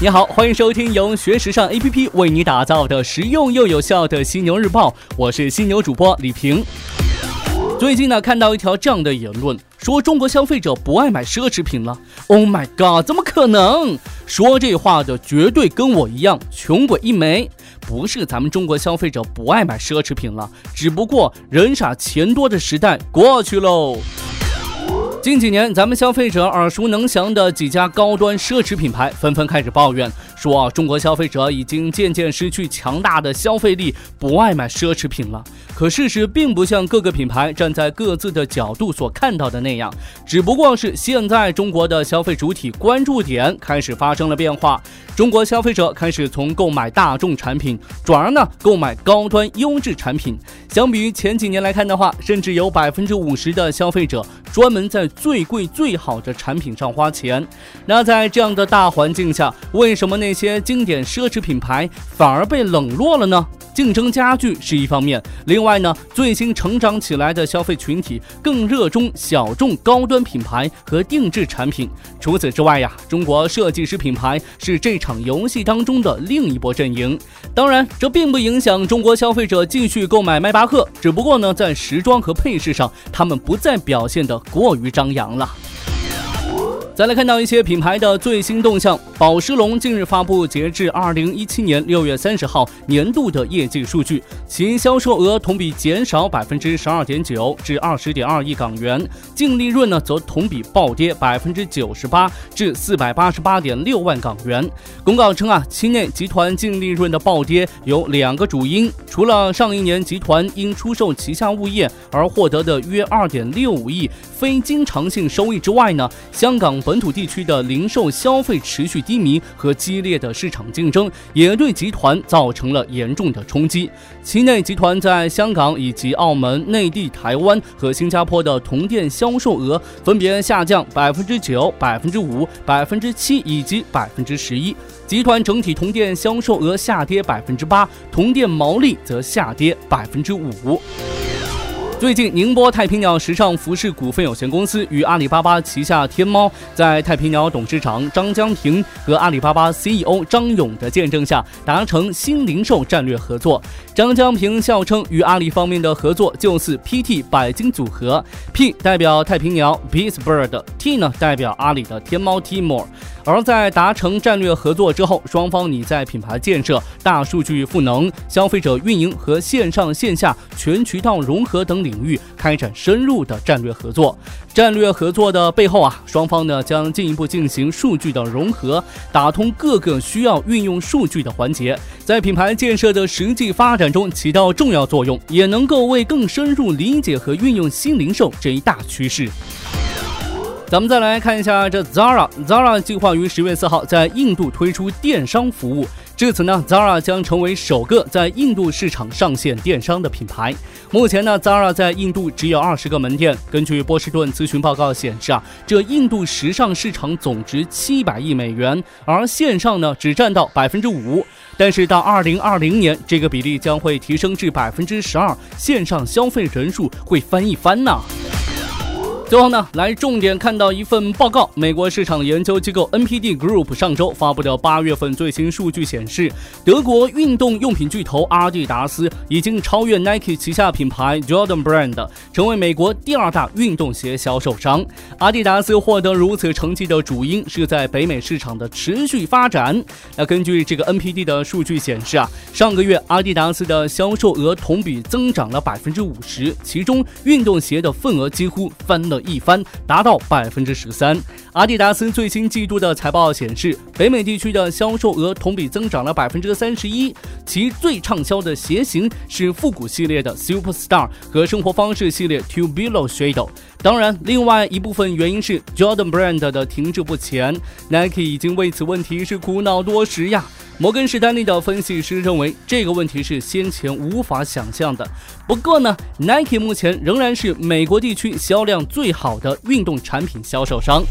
你好，欢迎收听由学时尚 APP 为你打造的实用又有效的犀牛日报，我是犀牛主播李平。最近呢，看到一条这样的言论，说中国消费者不爱买奢侈品了。Oh my god，怎么可能？说这话的绝对跟我一样穷鬼一枚。不是咱们中国消费者不爱买奢侈品了，只不过人傻钱多的时代过去喽。近几年，咱们消费者耳熟能详的几家高端奢侈品牌纷纷开始抱怨，说中国消费者已经渐渐失去强大的消费力，不爱买奢侈品了。可事实并不像各个品牌站在各自的角度所看到的那样，只不过是现在中国的消费主体关注点开始发生了变化，中国消费者开始从购买大众产品转而呢购买高端优质产品。相比于前几年来看的话，甚至有百分之五十的消费者专门在最贵最好的产品上花钱，那在这样的大环境下，为什么那些经典奢侈品牌反而被冷落了呢？竞争加剧是一方面，另外呢，最新成长起来的消费群体更热衷小众高端品牌和定制产品。除此之外呀，中国设计师品牌是这场游戏当中的另一波阵营。当然，这并不影响中国消费者继续购买迈巴赫，只不过呢，在时装和配饰上，他们不再表现得过于张扬了。再来看到一些品牌的最新动向，宝诗龙近日发布截至二零一七年六月三十号年度的业绩数据，其销售额同比减少百分之十二点九至二十点二亿港元，净利润呢则同比暴跌百分之九十八至四百八十八点六万港元。公告称啊，期内集团净利润的暴跌有两个主因，除了上一年集团因出售旗下物业而获得的约二点六五亿非经常性收益之外呢，香港。本土地区的零售消费持续低迷和激烈的市场竞争，也对集团造成了严重的冲击。期内，集团在香港以及澳门、内地、台湾和新加坡的同店销售额分别下降百分之九、百分之五、百分之七以及百分之十一。集团整体同店销售额下跌百分之八，同店毛利则下跌百分之五。最近，宁波太平鸟时尚服饰股份有限公司与阿里巴巴旗下天猫，在太平鸟董事长张江平和阿里巴巴 CEO 张勇的见证下，达成新零售战略合作。张江平笑称，与阿里方面的合作就似 PT 百金组合，P 代表太平鸟 Peace Bird，T 呢代表阿里的天猫 Tmall。而在达成战略合作之后，双方拟在品牌建设、大数据赋能、消费者运营和线上线下全渠道融合等领域开展深入的战略合作。战略合作的背后啊，双方呢将进一步进行数据的融合，打通各个需要运用数据的环节，在品牌建设的实际发展中起到重要作用，也能够为更深入理解和运用新零售这一大趋势。咱们再来看一下这 Zara，Zara 计划于十月四号在印度推出电商服务。至此呢，Zara 将成为首个在印度市场上线电商的品牌。目前呢，Zara 在印度只有二十个门店。根据波士顿咨询报告显示啊，这印度时尚市场总值七百亿美元，而线上呢只占到百分之五。但是到二零二零年，这个比例将会提升至百分之十二，线上消费人数会翻一番呢。最后呢，来重点看到一份报告。美国市场研究机构 NPD Group 上周发布的八月份最新数据显示，德国运动用品巨头阿迪达斯已经超越 Nike 旗下品牌 Jordan Brand，成为美国第二大运动鞋销售商。阿迪达斯获得如此成绩的主因是在北美市场的持续发展。那根据这个 NPD 的数据显示啊，上个月阿迪达斯的销售额同比增长了百分之五十，其中运动鞋的份额几乎翻了。一番达到百分之十三。阿迪达斯最新季度的财报显示，北美地区的销售额同比增长了百分之三十一，其最畅销的鞋型是复古系列的 Superstar 和生活方式系列 Tubular Shadow。当然，另外一部分原因是 Jordan Brand 的停滞不前，Nike 已经为此问题是苦恼多时呀。摩根士丹利的分析师认为，这个问题是先前无法想象的。不过呢，Nike 目前仍然是美国地区销量最好的运动产品销售商。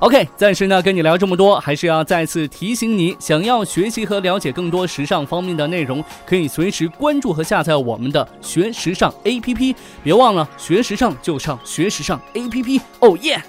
OK，暂时呢跟你聊这么多，还是要再次提醒你，想要学习和了解更多时尚方面的内容，可以随时关注和下载我们的学时尚 APP。别忘了，学时尚就上学时尚 APP。哦耶！